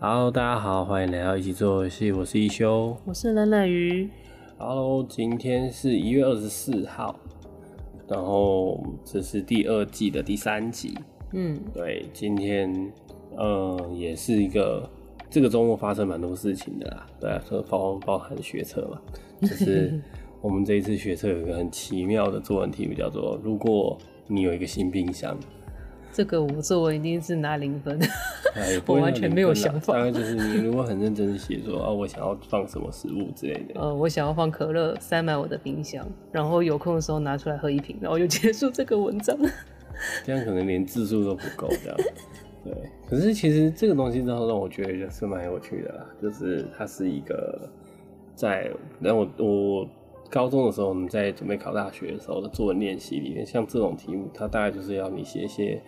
Hello，大家好，欢迎来到一起做游戏，我是一休，我是冷冷鱼。Hello，今天是一月二十四号，然后这是第二季的第三集。嗯，对，今天嗯、呃、也是一个这个周末发生蛮多事情的啦，对啊，说包包含学车嘛，就是 我们这一次学车有一个很奇妙的作文题目，叫做如果你有一个新冰箱。这个我作文一定是拿零分，我完全没有想法。大概就是你如果很认真的写说啊，我想要放什么食物之类的。呃，我想要放可乐，塞满我的冰箱，然后有空的时候拿出来喝一瓶，然后就结束这个文章。这样可能连字数都不够，这样。对，可是其实这个东西之后让我觉得就是蛮有趣的啦，就是它是一个在，然后我我高中的时候我们在准备考大学的时候的作文练习里面，像这种题目，它大概就是要你写一些。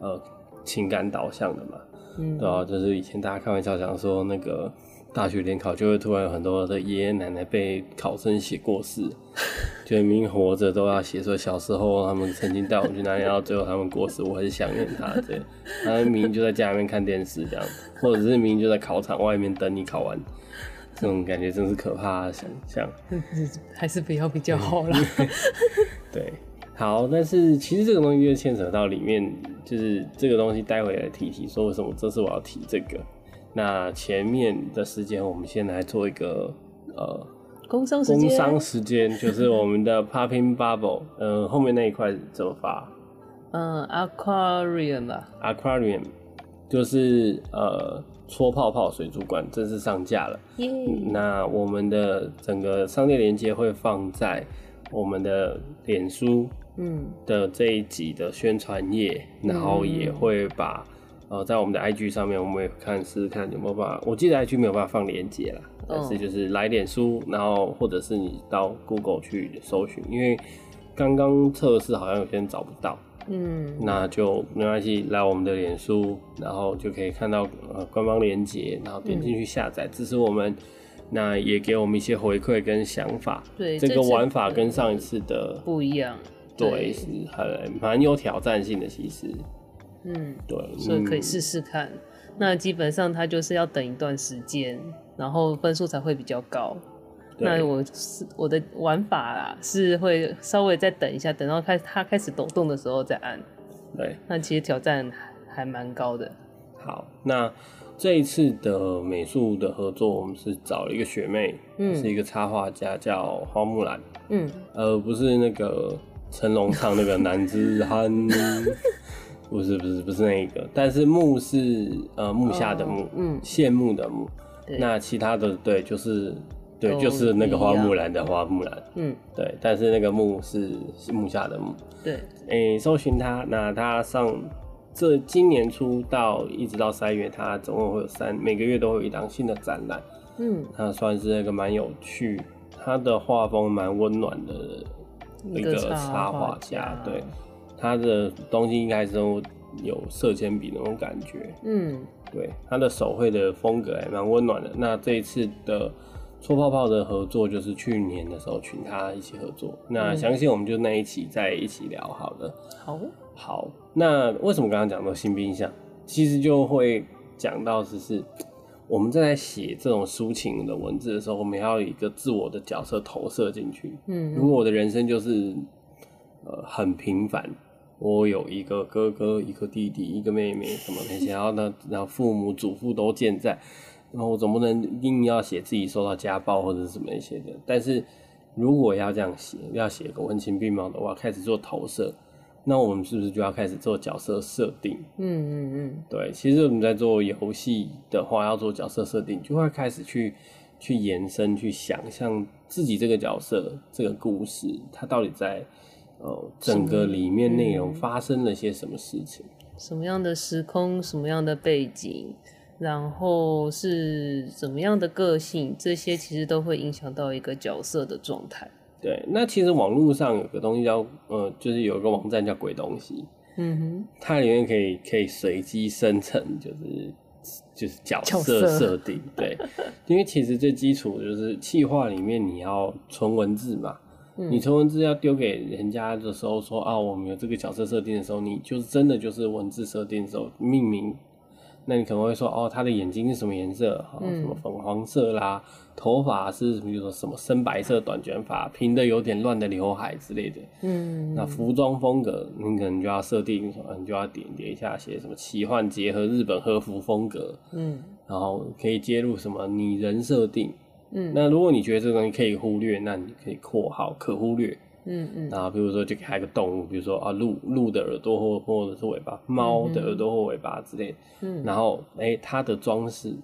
呃，情感导向的嘛，嗯，对啊，就是以前大家开玩笑讲说，那个大学联考就会突然有很多的爷爷奶奶被考生写过世，就明明活着都要写说小时候他们曾经带我们去哪里，然后最后他们过世，我很想念他，这样，他们明明就在家里面看电视这样，或者是明明就在考场外面等你考完，这种感觉真是可怕的想象，还是不要比较好啦，对。好，但是其实这个东西就牵扯到里面，就是这个东西待会来提提，说为什么这次我要提这个。那前面的时间，我们先来做一个呃工商时间，工商时间就是我们的 Popping Bubble，嗯、呃，后面那一块怎么发？嗯，Aquarium 吧。Aquarium 就是呃戳泡泡水族馆正式上架了。那我们的整个商店链接会放在我们的脸书。嗯的这一集的宣传页，然后也会把、嗯、呃在我们的 IG 上面，我们也看试试看有没有办法。我记得 IG 没有办法放链接啦，但是就是来脸书，然后或者是你到 Google 去搜寻，因为刚刚测试好像有些人找不到，嗯，那就没关系，来我们的脸书，然后就可以看到呃官方链接，然后点进去下载，支持我们，那也给我们一些回馈跟想法。对，这个玩法跟上一次的不一样。对，是很蛮有挑战性的，其实，嗯，对，所以可以试试看。嗯。那基本上它就是要等一段时间，然后分数才会比较高。那我是我的玩法啦，是会稍微再等一下，等到开它开始抖动的时候再按。对，那其实挑战还蛮高的。好，那这一次的美术的合作，我们是找了一个学妹，嗯，是一个插画家，叫花木兰，嗯，而不是那个。成龙唱那个男子汉，不是不是不是那一个，但是木是呃木下的木，哦、嗯，羡慕的慕。那其他的对就是对就是那个花木兰的花木兰，嗯，对，但是那个木是木下的木。对，诶、欸，搜寻他，那他上这今年初到一直到三月，他总共会有三每个月都会有一档新的展览，嗯，他算是那个蛮有趣，他的画风蛮温暖的。一个插画家，对，他的东西应该是都有色铅笔那种感觉，嗯，对，他的手绘的风格还蛮温暖的。那这一次的戳泡泡的合作，就是去年的时候群他一起合作。那相信我们就那一期再一起聊好了。好，好，那为什么刚刚讲到新冰箱？其实就会讲到只是。我们在写这种抒情的文字的时候，我们要有一个自我的角色投射进去。嗯，如果我的人生就是呃很平凡，我有一个哥哥、一个弟弟、一个妹妹什么那些，然后呢，然后父母、祖父都健在，然后我总不能硬要写自己受到家暴或者是什么一些的。但是如果要这样写，要写个文情并茂的话，开始做投射。那我们是不是就要开始做角色设定？嗯嗯嗯，对。其实我们在做游戏的话，要做角色设定，就会开始去去延伸、去想象自己这个角色、这个故事，它到底在呃整个里面内容发生了些什么事情？什么样的时空？什么样的背景？然后是怎么样的个性？这些其实都会影响到一个角色的状态。对，那其实网络上有个东西叫，呃，就是有一个网站叫鬼东西，嗯哼，它里面可以可以随机生成，就是就是角色设定，对，因为其实最基础就是气化里面你要存文字嘛，嗯、你存文字要丢给人家的时候说啊，我们有这个角色设定的时候，你就是真的就是文字设定的时候命名那你可能会说，哦，他的眼睛是什么颜色？哦，什么粉黄色啦，嗯、头发是比如说什么深白色短卷发，平的有点乱的刘海之类的。嗯，那服装风格，你可能就要设定什么，你就要点点一下写什么奇幻结合日本和服风格。嗯，然后可以接入什么拟人设定。嗯，那如果你觉得这个东西可以忽略，那你可以括号可忽略。嗯嗯，然后比如说就给它一个动物，比如说啊鹿鹿的耳朵或或者是尾巴，猫的耳朵或尾巴之类。嗯，然后哎它的装饰，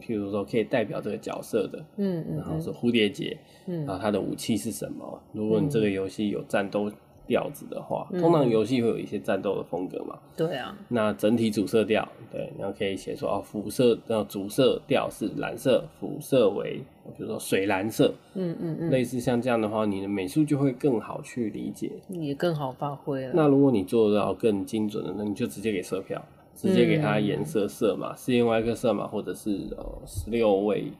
譬如说可以代表这个角色的。嗯嗯，然后是蝴蝶结。嗯，然后它的武器是什么？如果你这个游戏有战斗。调子的话，通常游戏会有一些战斗的风格嘛？对啊。那整体主色调，对，然后可以写说哦，辅色，呃主色调是蓝色，辅色为比如说水蓝色，嗯嗯嗯，类似像这样的话，你的美术就会更好去理解，也更好发挥了。那如果你做到更精准的，那你就直接给色票，直接给它颜色色码，四点外个色码，或者是呃十六位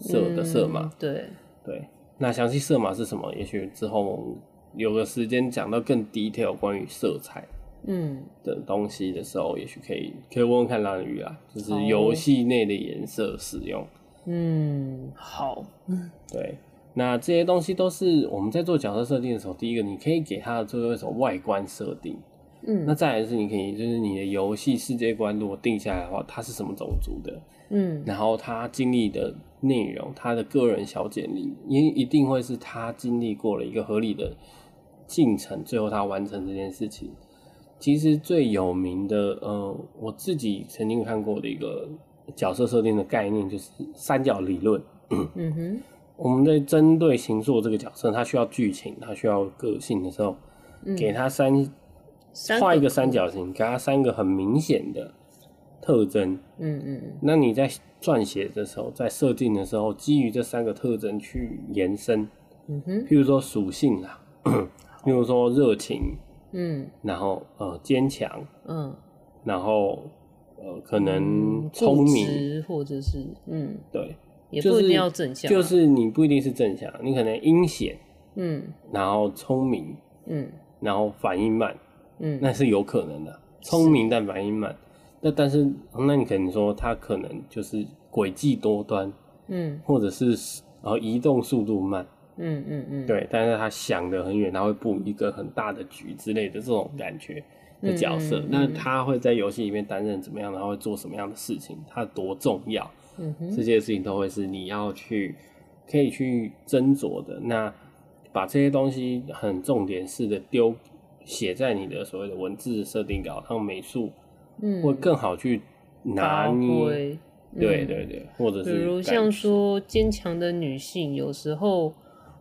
色的色码，对对。那详细色码是什么？也许之后。有个时间讲到更 detail 关于色彩，嗯。的东西的时候，嗯、也许可以可以问问看蓝鱼啊，就是游戏内的颜色使用。嗯，好，对，那这些东西都是我们在做角色设定的时候，第一个你可以给它做一种外观设定，嗯，那再来是你可以就是你的游戏世界观如果定下来的话，他是什么种族的，嗯，然后他经历的内容，他的个人小简历，也一定会是他经历过了一个合理的。进程，最后他完成这件事情。其实最有名的，呃，我自己曾经看过的一个角色设定的概念，就是三角理论。嗯哼，我们在针对形塑这个角色，他需要剧情，他需要个性的时候，嗯、给他三画一个三角形，给它三个很明显的特征。嗯嗯，那你在撰写的时候，在设定的时候，基于这三个特征去延伸。嗯哼，譬如说属性啦。比如说热情，嗯，然后呃坚强，嗯，然后呃可能聪明，或者是嗯，对，也不一定要正向，就是你不一定是正向，你可能阴险，嗯，然后聪明，嗯，然后反应慢，嗯，那是有可能的，聪明但反应慢，那但是那你可能说他可能就是诡计多端，嗯，或者是然后移动速度慢。嗯嗯嗯，对，但是他想的很远，他会布一个很大的局之类的这种感觉的角色，那、他会在游戏里面担任怎么样？他会做什么样的事情？他多重要？这些事情都会是你要去可以去斟酌的。那把这些东西很重点式的丢写在你的所谓的文字设定稿，他们美术嗯会更好去拿捏。嗯、对对对，或者是比如像说坚强的女性，有时候。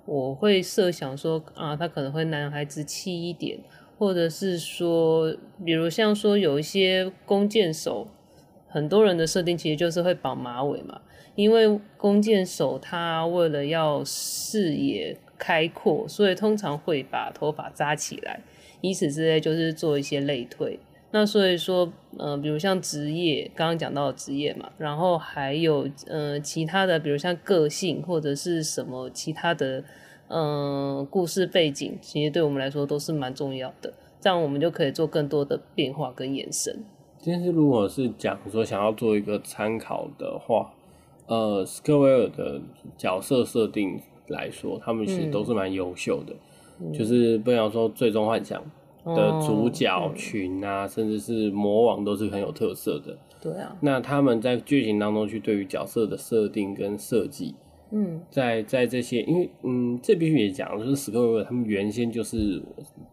我会设想说啊，她可能会男孩子气一点，或者是说，比如像说有一些弓箭手，很多人的设定其实就是会绑马尾嘛，因为弓箭手他为了要视野开阔，所以通常会把头发扎起来，以此之类就是做一些类推。那所以说，嗯、呃，比如像职业，刚刚讲到的职业嘛，然后还有呃其他的，比如像个性或者是什么其他的，嗯、呃，故事背景，其实对我们来说都是蛮重要的。这样我们就可以做更多的变化跟延伸。其实如果是讲说想要做一个参考的话，呃，斯科维尔的角色设定来说，他们其实都是蛮优秀的，嗯、就是不要说最终幻想。的主角群啊，哦、甚至是魔王都是很有特色的。对啊，那他们在剧情当中去对于角色的设定跟设计，嗯，在在这些，因为嗯，这必须也讲，就是史克威尔他们原先就是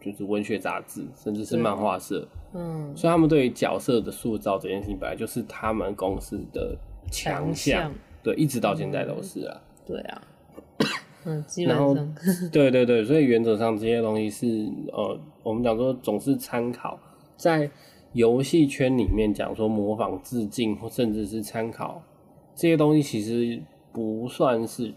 就是文学杂志，甚至是漫画社，嗯，所以他们对于角色的塑造这件事情，本来就是他们公司的强项，对，一直到现在都是啊。嗯、对啊。嗯，基本上然后对对对，所以原则上这些东西是呃，我们讲说总是参考，在游戏圈里面讲说模仿、致敬或甚至是参考这些东西，其实不算是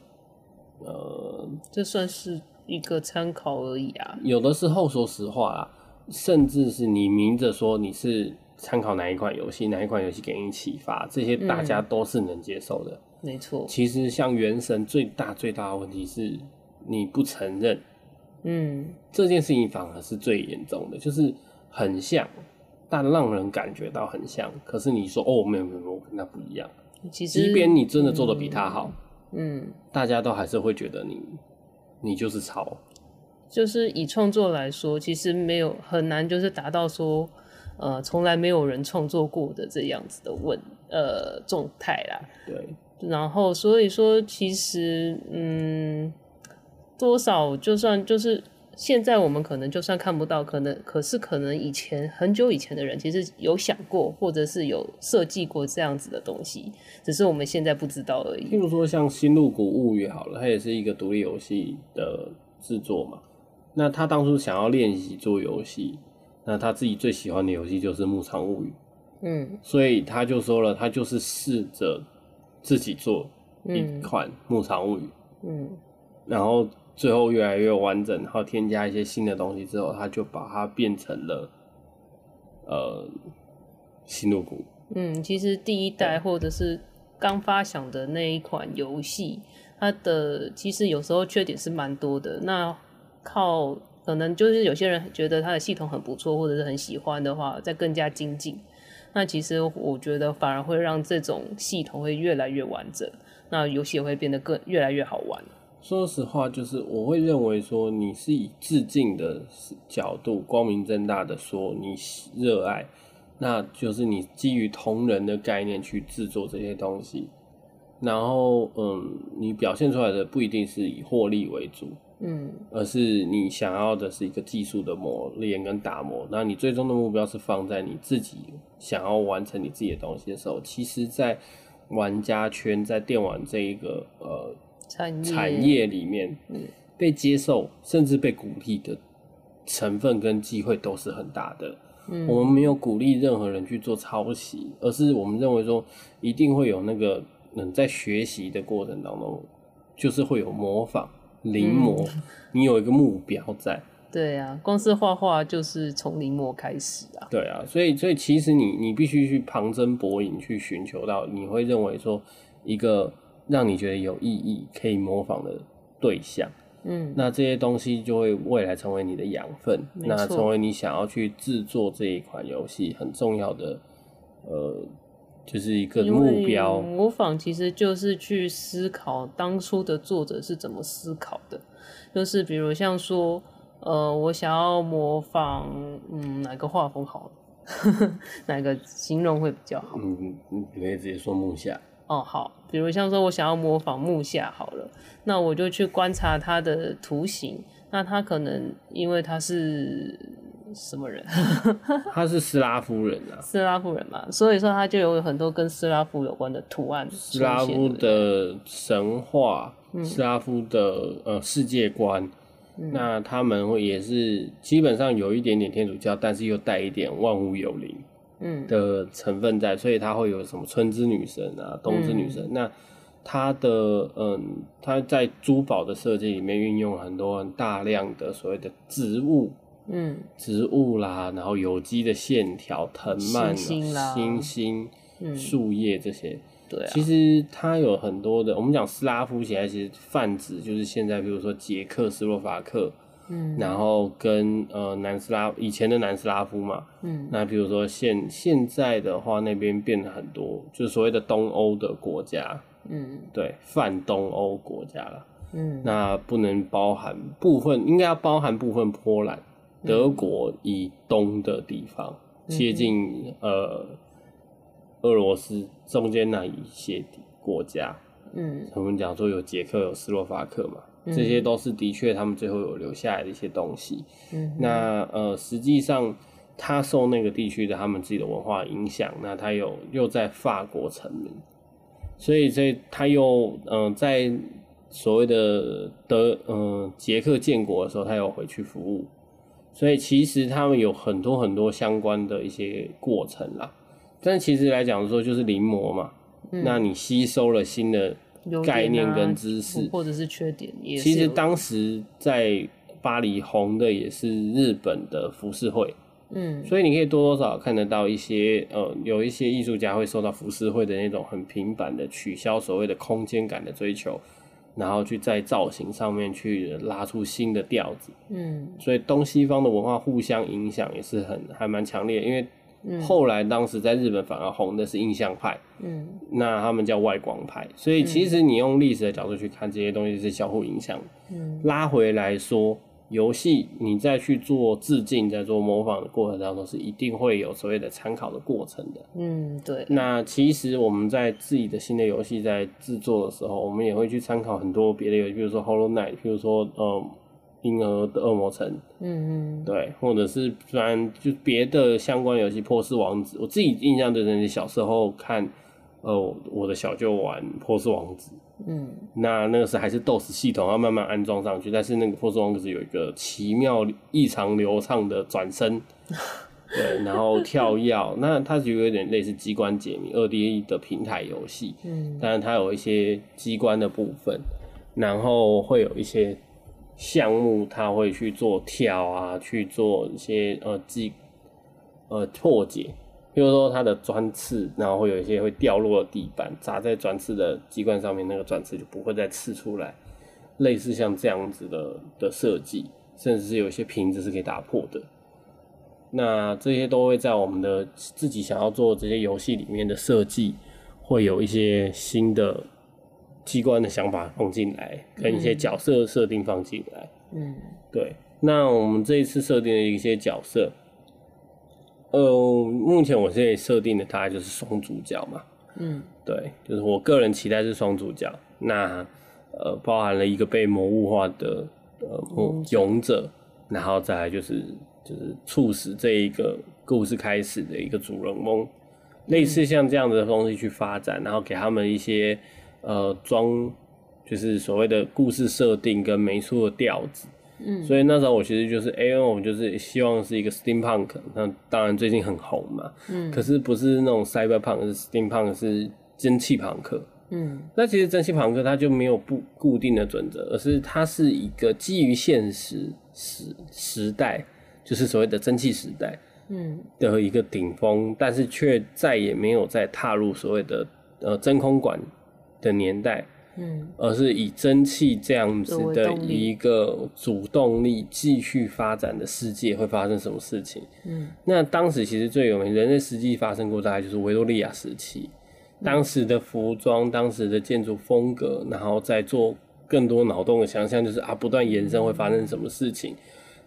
呃，这算是一个参考而已啊。有的时候说实话啊，甚至是你明着说你是参考哪一款游戏，哪一款游戏给你启发，这些大家都是能接受的。嗯没错，其实像《原神》最大最大的问题是，你不承认，嗯，这件事情反而是最严重的，就是很像，但让人感觉到很像。可是你说哦，没有没有，我跟他不一样。其实，即便你真的做的比他好，嗯，嗯，大家都还是会觉得你，你就是抄。就是以创作来说，其实没有很难，就是达到说，呃，从来没有人创作过的这样子的问，呃，状态啦。对。然后所以说，其实，嗯，多少就算就是。现在我们可能就算看不到，可能可是可能以前很久以前的人其实有想过，或者是有设计过这样子的东西，只是我们现在不知道而已。譬如说像《新鹿谷物语》好了，它也是一个独立游戏的制作嘛。那他当初想要练习做游戏，那他自己最喜欢的游戏就是《牧场物语》。嗯，所以他就说了，他就是试着自己做一款《牧场物语》。嗯，然后。最后越来越完整，然后添加一些新的东西之后，他就把它变成了呃新露谷。嗯，其实第一代或者是刚发想的那一款游戏，它的其实有时候缺点是蛮多的。那靠可能就是有些人觉得它的系统很不错，或者是很喜欢的话，再更加精进。那其实我觉得反而会让这种系统会越来越完整，那游戏也会变得更越来越好玩。说实话，就是我会认为说，你是以致敬的角度，光明正大的说你热爱，那就是你基于同人的概念去制作这些东西，然后嗯，你表现出来的不一定是以获利为主，嗯，而是你想要的是一个技术的磨练跟打磨，那你最终的目标是放在你自己想要完成你自己的东西的时候，其实，在玩家圈，在电玩这一个呃。产业，产业里面，被接受甚至被鼓励的成分跟机会都是很大的。嗯，我们没有鼓励任何人去做抄袭，而是我们认为说，一定会有那个嗯，在学习的过程当中，就是会有模仿、临摹，嗯，你有一个目标在。对啊，光是画画就是从临摹开始啊。对啊，所以所以其实你你必须去旁征博引，去寻求到你会认为说一个。让你觉得有意义、可以模仿的对象，嗯，那这些东西就会未来成为你的养分，那成为你想要去制作这一款游戏很重要的，呃，就是一个目标。模仿其实就是去思考当初的作者是怎么思考的，就是比如像说，呃，我想要模仿，嗯，哪个画风好，哪个形容会比较好？嗯，你可以直接说木下。哦，好，比如像说我想要模仿木下好了，那我就去观察他的图形，那他可能因为他是什么人？他是斯拉夫人啊，斯拉夫人嘛，所以说他就有很多跟斯拉夫有关的图案。斯拉夫的神话，嗯、斯拉夫的呃世界观，嗯、那他们会也是基本上有一点点天主教，但是又带一点万物有灵。嗯的成分在，所以他会有什么春之女神啊，冬之女神。嗯、那它的嗯，它在珠宝的设计里面运用了很多很大量的所谓的植物，嗯，植物啦，然后有机的线条、藤蔓、星星、树叶这些。对、啊，其实它有很多的。我们讲斯拉夫，其实泛指就是现在，比如说捷克斯洛伐克。嗯，然后跟呃南斯拉以前的南斯拉夫嘛，嗯，那比如说现现在的话，那边变了很多，就是所谓的东欧的国家，嗯，对，泛东欧国家了，嗯，那不能包含部分，应该要包含部分波兰、德国以东的地方，接近呃俄罗斯中间那一些国家，嗯，我们讲说有捷克有斯洛伐克嘛。这些都是的确，他们最后有留下来的一些东西。嗯，那呃，实际上他受那个地区的他们自己的文化影响，那他有又在法国成名，所以这他又嗯、呃，在所谓的德嗯捷克建国的时候，他有回去服务，所以其实他们有很多很多相关的一些过程啦。但其实来讲说，就是临摹嘛，嗯，那你吸收了新的。概念跟知识，或者是缺点，也是。其实当时在巴黎红的也是日本的浮世绘，嗯，所以你可以多多少少看得到一些，呃，有一些艺术家会受到浮世绘的那种很平板的取消所谓的空间感的追求，然后去在造型上面去拉出新的调子，嗯，所以东西方的文化互相影响也是很还蛮强烈，因为嗯，后来当时在日本反而红的是印象派，嗯，那他们叫外光派。所以其实你用历史的角度去看这些东西是相互影响。嗯，拉回来说。游戏，你再去做致敬、在做模仿的过程当中，是一定会有所谓的参考的过程的。嗯，对。那其实我们在自己的新的游戏在制作的时候，我们也会去参考很多别的游戏，比如说《Hollow Knight》，比如说呃《银河的恶魔城》。嗯嗯。对，或者是虽然就别的相关游戏，《波斯王子》，我自己印象最深是小时候看，呃，我的小舅玩《波斯王子》。嗯，那那个是还是 DOS 系统要慢慢安装上去，但是那个《波斯王子》有一个奇妙异常流畅的转身，对，然后跳跃，那它就有点类似机关解谜二 D 的平台游戏，嗯，但是它有一些机关的部分，然后会有一些项目，它会去做跳啊，去做一些呃机呃破解。比如说它的砖刺，然后会有一些会掉落的地板，砸在砖刺的机关上面，那个砖刺就不会再刺出来。类似像这样子的的设计，甚至是有一些瓶子是可以打破的。那这些都会在我们的自己想要做这些游戏里面的设计，会有一些新的机关的想法放进来，跟一些角色设定放进来。嗯，对。那我们这一次设定的一些角色。呃，目前我现在设定的大概就是双主角嘛，嗯，对，就是我个人期待是双主角，那呃包含了一个被魔物化的呃勇者，然后再来就是就是促使这一个故事开始的一个主人翁，类似像这样子的东西去发展，然后给他们一些呃装，就是所谓的故事设定跟美术的调子。嗯，所以那时候我其实就是，哎，我就是希望是一个 steampunk，那当然最近很红嘛，嗯，可是不是那种 cyberpunk，是 steampunk，是蒸汽朋克，嗯，那其实蒸汽朋克它就没有不固定的准则，而是它是一个基于现实时时代，就是所谓的蒸汽时代，嗯，的一个顶峰，但是却再也没有再踏入所谓的呃真空管的年代。嗯，而是以蒸汽这样子的一个主动力继续发展的世界会发生什么事情？嗯，那当时其实最有名，人类实际发生过大概就是维多利亚时期，当时的服装、当时的建筑风格，然后再做更多脑洞的想象，就是啊，不断延伸会发生什么事情？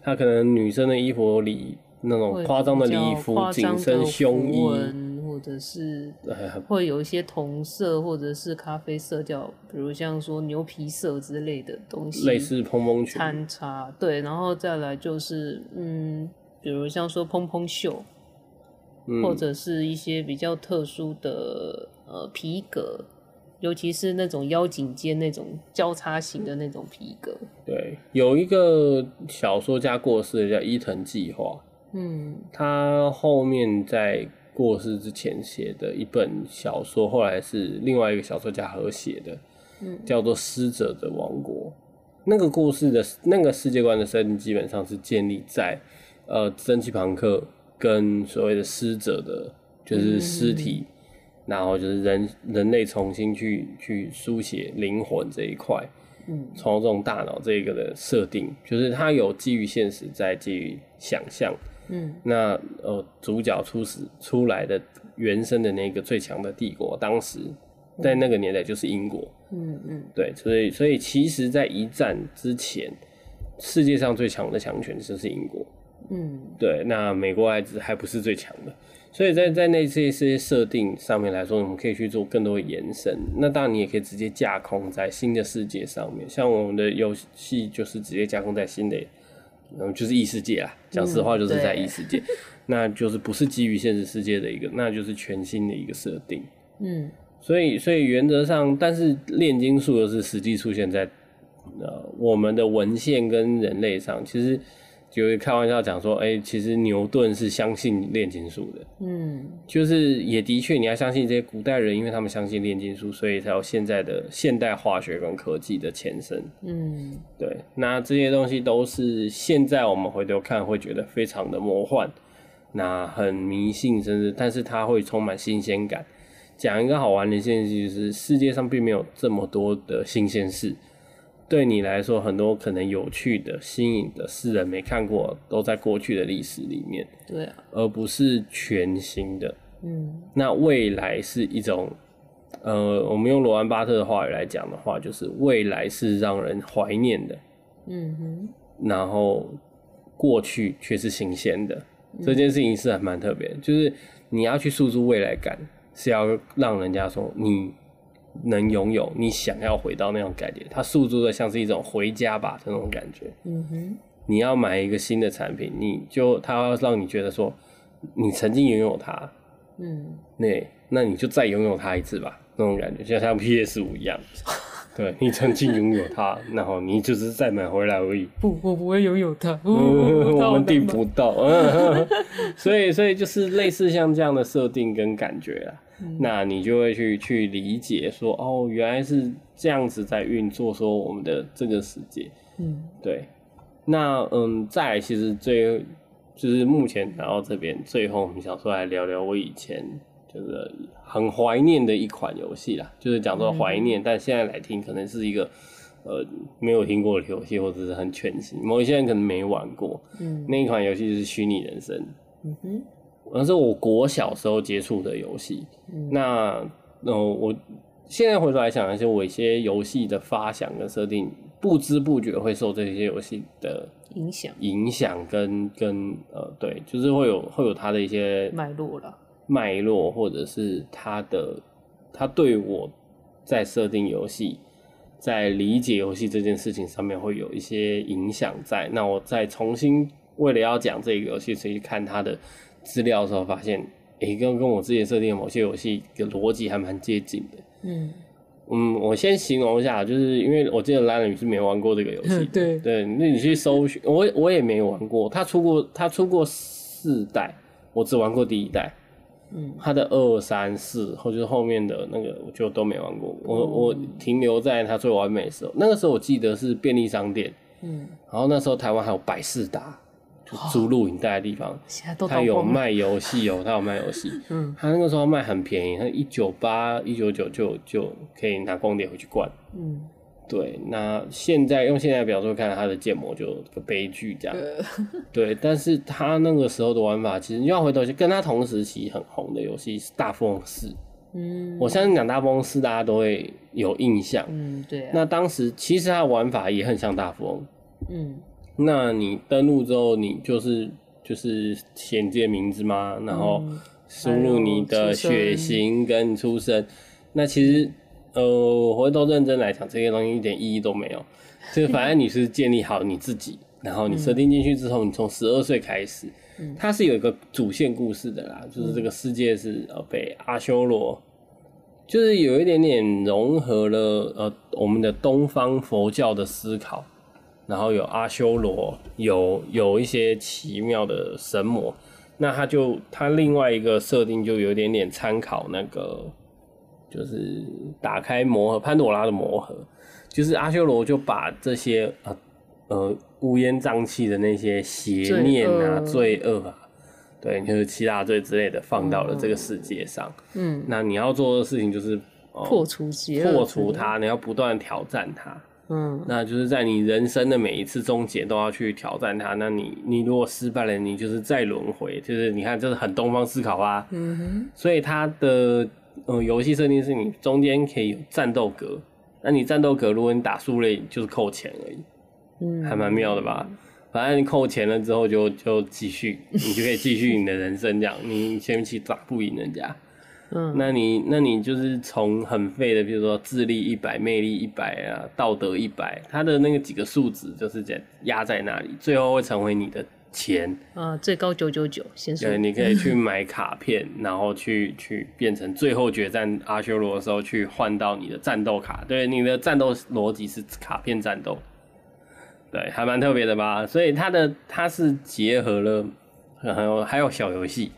它可能女生的衣服里那种夸张的礼服、紧身胸衣。或者是会有一些同色或者是咖啡色调，比如像说牛皮色之类的东西，类似蓬蓬裙穿插，对，然后再来就是嗯，比如像说蓬蓬袖，嗯，或者是一些比较特殊的呃皮革，尤其是那种腰颈间那种交叉型的那种皮革。对，有一个小说家过世的叫伊藤计划，嗯，他后面在。过世之前写的一本小说，后来是另外一个小说家合写的，嗯，叫做《师者的王国》。那个故事的那个世界观的设定，基本上是建立在呃蒸汽朋克跟所谓的师者的，就是尸体，嗯，然后就是人人类重新去去书写灵魂这一块，嗯，从这种大脑这个的设定，就是它有基于现实，在基于想象。嗯，那呃，主角初始出来的原生的那个最强的帝国，当时在那个年代就是英国。嗯嗯，对，所以所以其实，在一战之前，世界上最强的强权就是英国。嗯，对，那美国还还不是最强的，所以在在那些些设定上面来说，我们可以去做更多的延伸。那当然，你也可以直接架空在新的世界上面，像我们的游戏就是直接架空在新的。嗯，就是异世界啊，讲实话就是在异世界，嗯、那就是不是基于现实世界的一个，那就是全新的一个设定。嗯，所以所以原则上，但是炼金术又是实际出现在呃我们的文献跟人类上，其实。就会开玩笑讲说，哎、欸，其实牛顿是相信炼金术的。嗯，就是也的确，你要相信这些古代人，因为他们相信炼金术，所以才有现在的现代化学跟科技的前身。嗯，对，那这些东西都是现在我们回头看会觉得非常的魔幻，那很迷信，甚至但是它会充满新鲜感。讲一个好玩的现象，就是世界上并没有这么多的新鲜事。对你来说，很多可能有趣的、新颖的、世人没看过，都在过去的历史里面。对啊，而不是全新的。嗯，那未来是一种，呃，我们用罗兰巴特的话语来讲的话，就是未来是让人怀念的。嗯哼，然后过去却是新鲜的。这件事情是还蛮特别，就是你要去诉诸未来感，是要让人家说你。能拥有你想要回到那种感觉，它诉诸的像是一种回家吧的那种感觉。嗯哼，你要买一个新的产品，你就它要让你觉得说你曾经拥有它。嗯，那那你就再拥有它一次吧，那种感觉就像 PS 五一样。对，你曾经拥有它，然后你就是再买回来而已。不，我不会拥有它，嗯、我们订不到。所以，所以就是类似像这样的设定跟感觉啊。那你就会去去理解说，哦，原来是这样子在运作，说我们的这个世界，嗯，对。那嗯，再来其实最就是目前来到这边，最后我们想说来聊聊我以前就是很怀念的一款游戏啦，就是讲说怀念，嗯，但现在来听可能是一个呃没有听过的游戏，或者是很全新，某一些人可能没玩过，嗯，那一款游戏就是虚拟人生，嗯哼。那是我国小时候接触的游戏，嗯，那呃，我现在回头来想一些我一些游戏的发想跟设定，不知不觉会受这些游戏的影响，影响跟跟呃，对，就是会有会有它的一些脉络了，脉络或者是它的它对我在设定游戏，在理解游戏这件事情上面会有一些影响在。那我再重新为了要讲这个游戏，所以看它的。资料的时候发现，诶、欸，跟跟我之前设定的某些游戏的逻辑还蛮接近的。嗯。嗯，我先形容一下，就是因为我记得兰你是没玩过这个游戏，对。对，那你去搜寻，我我也没玩过，他出过他出过四代，我只玩过第一代。嗯，他的二三四或者后面的那个我就都没玩过，我、嗯、我停留在他最完美的时候，那个时候我记得是便利商店，嗯，然后那时候台湾还有百事达。租录影带的地方，他有卖游戏哦，他有卖游戏。嗯，他那个时候卖很便宜，他一九八一九九就就可以拿光碟回去灌。嗯，对。那现在用现在表述看，他的建模就个悲剧这样。对，但是他那个时候的玩法，其实你要回头去跟他同时期很红的游戏是大富翁四。嗯，我相信讲大富翁四，大家都会有印象。嗯，对、啊。那当时其实他的玩法也很像大富翁。嗯。那你登录之后，你就是就是写自己的名字嘛，然后输入你的血型跟出生。那其实呃，我回头认真来讲，这些东西一点意义都没有。就反正你是建立好你自己，然后你设定进去之后，你从十二岁开始，它是有一个主线故事的啦，就是这个世界是呃被阿修罗，就是有一点点融合了呃我们的东方佛教的思考。然后有阿修罗，有有一些奇妙的神魔，那他就他另外一个设定就有点点参考那个，就是打开魔盒潘朵拉的魔盒，就是阿修罗就把这些呃呃乌烟瘴气的那些邪念啊、罪恶啊，对，就是七大罪之类的放到了这个世界上。嗯，那你要做的事情就是、呃、破除邪恶，破除它，你要不断挑战它。嗯，那就是在你人生的每一次终结都要去挑战它。那你你如果失败了，你就是再轮回。就是你看，这是很东方思考啊。嗯哼。所以它的呃游戏设定是你中间可以有战斗格，那你战斗格如果你打输了，就是扣钱而已。嗯，还蛮妙的吧？反正你扣钱了之后就就继续，你就可以继续你的人生这样。你前面去打不赢人家。嗯，那你那你就是从很废的，比如说智力一百、魅力一百啊、道德一百，它的那个几个数值就是在压在那里，最后会成为你的钱啊，最高九九九，先说。对，你可以去买卡片，然后去去变成最后决战阿修罗的时候去换到你的战斗卡。对，你的战斗逻辑是卡片战斗，对，还蛮特别的吧？所以它的它是结合了还有还有小游戏，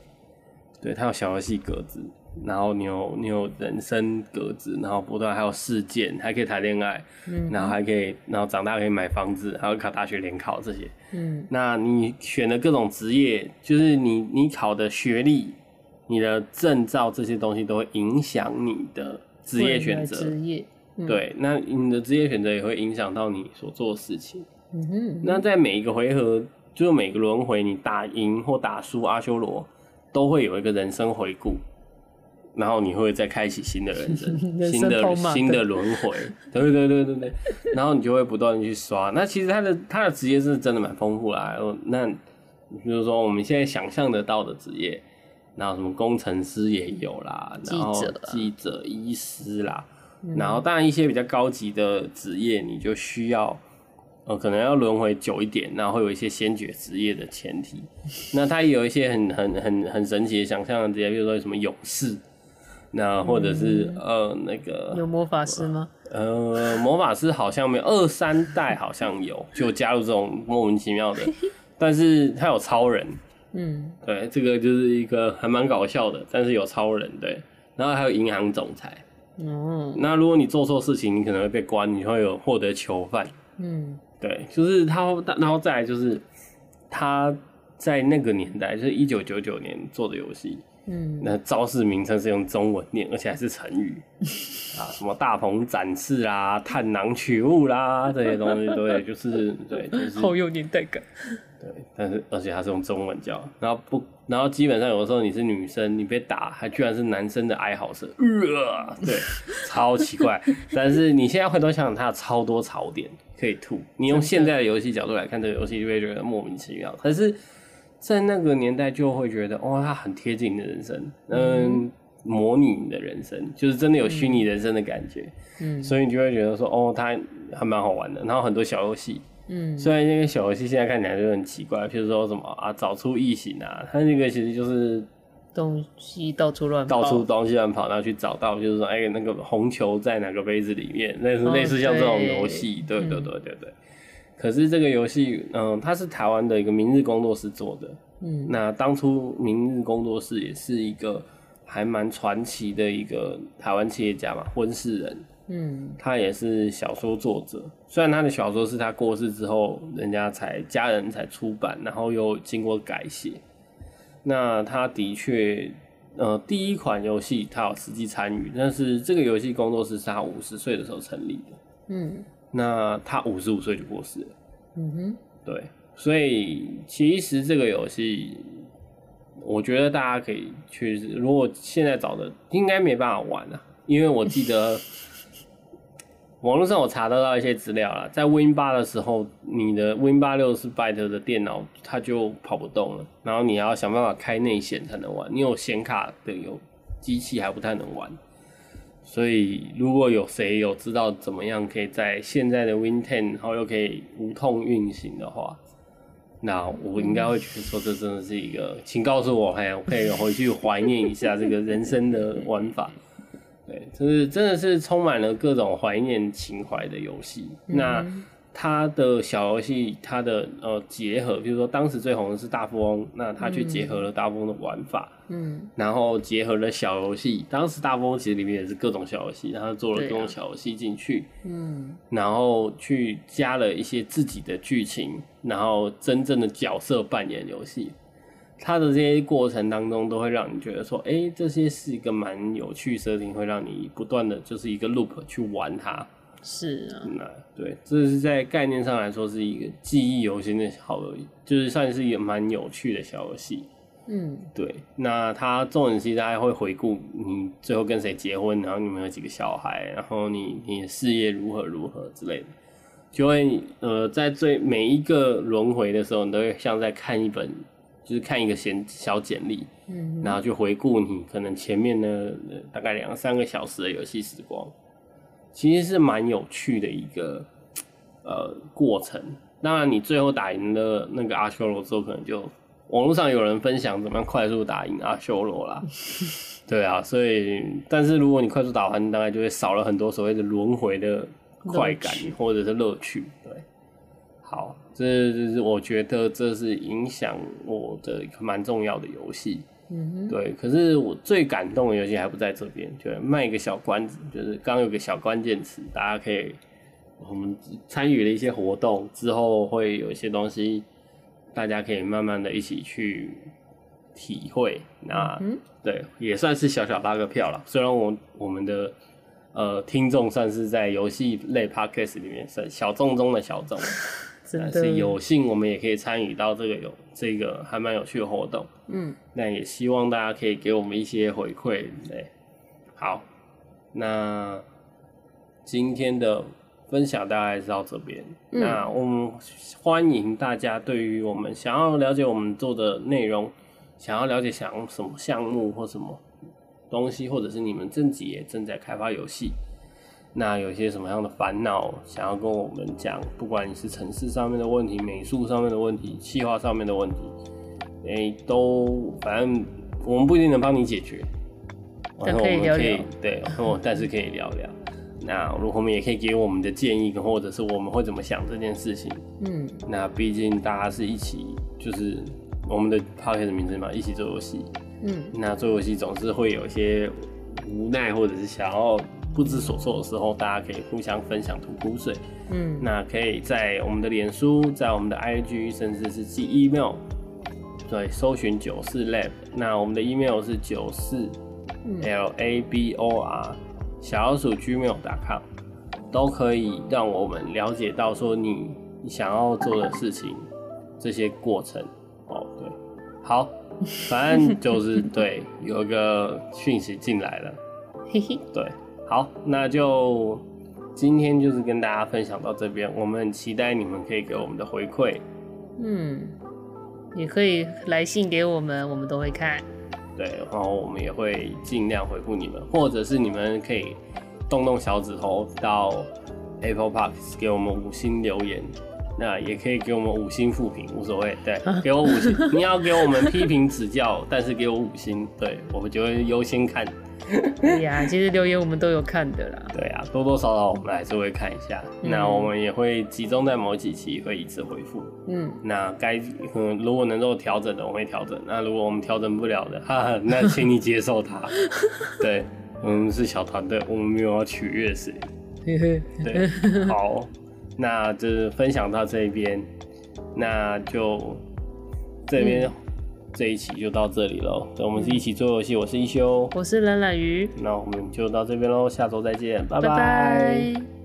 对，它有小游戏格子。然后你有你有人生格子，然后不断还有事件，还可以谈恋爱，嗯，然后还可以，然后长大可以买房子，还有考大学联考这些，嗯，那你选的各种职业，就是你你考的学历、你的证照这些东西都会影响你的职业选择，职业，嗯、对，那你的职业选择也会影响到你所做的事情。嗯哼，那在每一个回合，就是每个轮回，你打赢或打输阿修罗，都会有一个人生回顾，然后你会再开启新的人生，人生新的新的轮回。对对对对对，然后你就会不断的去刷。那其实他的他的职业是真的蛮丰富啦。那比如说我们现在想象得到的职业，然后什么工程师也有啦，然后记者、医师啦，然后当然一些比较高级的职业，你就需要。呃，可能要轮回久一点，然后会有一些先决职业的前提。那他也有一些很很很很神奇的想象的职业，比如说什么勇士，那或者是、嗯、呃那个有魔法师吗？呃，魔法师好像没有，二三代好像有，就加入这种莫名其妙的。但是他有超人，嗯，对，这个就是一个还蛮搞笑的，但是有超人对，然后还有银行总裁，嗯，那如果你做错事情，你可能会被关，你会有获得囚犯，嗯。对，就是他，然后再来就是他在那个年代，就是一九九九年做的游戏，嗯，那招式名称是用中文念，而且还是成语 啊，什么大鹏展翅啦、探囊取物啦这些东西，对，就是对，就是好有年代感。对，但是而且它是用中文叫，然后不，然后基本上有的时候你是女生，你被打还居然是男生的哀嚎声，呃，对，超奇怪。但是你现在回头想想，它有超多槽点可以吐。你用现在的游戏角度来看这个游戏，就会觉得莫名其妙。可是，在那个年代就会觉得，哦，它很贴近你的人生，嗯，模拟你的人生，就是真的有虚拟人生的感觉。嗯，所以你就会觉得说，哦，它还蛮好玩的。然后很多小游戏。嗯，虽然那个小游戏现在看起来就很奇怪，譬如说什么啊，找出异形啊，它那个其实就是东西到处乱，到处东西乱跑，然后去找到，就是说，哎、欸，那个红球在哪个杯子里面，类似类似像这种游戏，对对对对对，对。嗯、可是这个游戏，嗯，它是台湾的一个明日工作室做的，嗯，那当初明日工作室也是一个还蛮传奇的一个台湾企业家嘛，温世仁。嗯，他也是小说作者，虽然他的小说是他过世之后，人家才家人才出版，然后又经过改写。那他的确，呃，第一款游戏他有实际参与，但是这个游戏工作室是他五十岁的时候成立的。嗯，那他五十五岁就过世了。嗯哼，对，所以其实这个游戏，我觉得大家可以去，如果现在找的，应该没办法玩啊，因为我记得。网络上我查得到一些资料了，在 Win 八的时候，你的 Win 八六十 byte 的电脑它就跑不动了，然后你要想办法开内显才能玩，你有显卡的有机器还不太能玩，所以如果有谁有知道怎么样可以在现在的 Win ten 然后又可以无痛运行的话，那我应该会觉得说这真的是一个，请告诉我，嘿，我可以回去怀念一下这个人生的玩法。对，就是真的是充满了各种怀念情怀的游戏。嗯、那它的小游戏，它的呃结合，比如说当时最红的是大富翁，那他去结合了大富翁的玩法，嗯，然后结合了小游戏。当时大富翁其实里面也是各种小游戏，然后做了各种小游戏进去，嗯，然后去加了一些自己的剧情，然后真正的角色扮演游戏。它的这些过程当中，都会让你觉得说，哎、欸，这些是一个蛮有趣设定，会让你不断的就是一个 loop 去玩它。是啊，那对，这是在概念上来说是一个记忆犹新的好游戏，就是算是一个蛮有趣的小游戏。嗯，对。那它重点是大家会回顾你最后跟谁结婚，然后你们有几个小孩，然后你你的事业如何如何之类的，就会呃在最每一个轮回的时候，你都会像在看一本。就是看一个简小简历，嗯，然后就回顾你可能前面的大概两三个小时的游戏时光，其实是蛮有趣的一个呃过程。当然，你最后打赢了那个阿修罗之后，可能就网络上有人分享怎么样快速打赢阿修罗啦。对啊，所以但是如果你快速打完，大概就会少了很多所谓的轮回的快感或者是乐趣。对，好。这就是我觉得这是影响我的一个蛮重要的游戏，嗯哼，对。可是我最感动的游戏还不在这边，就卖一个小关子，就是刚有个小关键词，大家可以我们参与了一些活动之后，会有一些东西，大家可以慢慢的一起去体会。那、嗯、对，也算是小小拉个票了。虽然我我们的呃，听众算是在游戏类 podcast 里面算小众中的小众，但是有幸我们也可以参与到这个有这个还蛮有趣的活动。嗯，那也希望大家可以给我们一些回馈。对，好，那今天的分享大概是到这边。嗯、那我们欢迎大家对于我们想要了解我们做的内容，想要了解想什么项目或什么。东西，或者是你们自己也正在开发游戏，那有些什么样的烦恼想要跟我们讲？不管你是城市上面的问题、美术上面的问题、气划上面的问题，哎、欸，都反正我们不一定能帮你解决，然后我们可以，聊聊对，但是可以聊聊。那如果我们也可以给我们的建议，或者是我们会怎么想这件事情。嗯，那毕竟大家是一起，就是我们的的名字嘛，一起做游戏。嗯，那做游戏总是会有一些无奈，或者是想要不知所措的时候，大家可以互相分享吐苦水。嗯，那可以在我们的脸书，在我们的 IG，甚至是寄 email，对，搜寻九四 lab。那我们的 email 是九四 l a b o r 小老鼠 gmail.com，都可以让我们了解到说你想要做的事情这些过程。哦，对，好。反正就是 对，有一个讯息进来了，嘿嘿，对，好，那就今天就是跟大家分享到这边，我们很期待你们可以给我们的回馈，嗯，也可以来信给我们，我们都会看，对，然后我们也会尽量回复你们，或者是你们可以动动小指头到 Apple Park 给我们五星留言。那也可以给我们五星复评，无所谓。对，给我五星。你要给我们批评指教，但是给我五星，对，我们就会优先看。对呀，其实留言我们都有看的啦。对啊，多多少少我们还是会看一下。嗯、那我们也会集中在某几期会一次回复。嗯，那该嗯如果能够调整的，我们会调整。那如果我们调整不了的，哈哈，那请你接受它。对，我们是小团队，我们没有要取悦谁。对，好。那就是分享到这边，那就这边、嗯、这一期就到这里喽。我们是一起做游戏，我是一休，我是冷冷鱼，那我们就到这边喽，下周再见，拜拜。拜拜。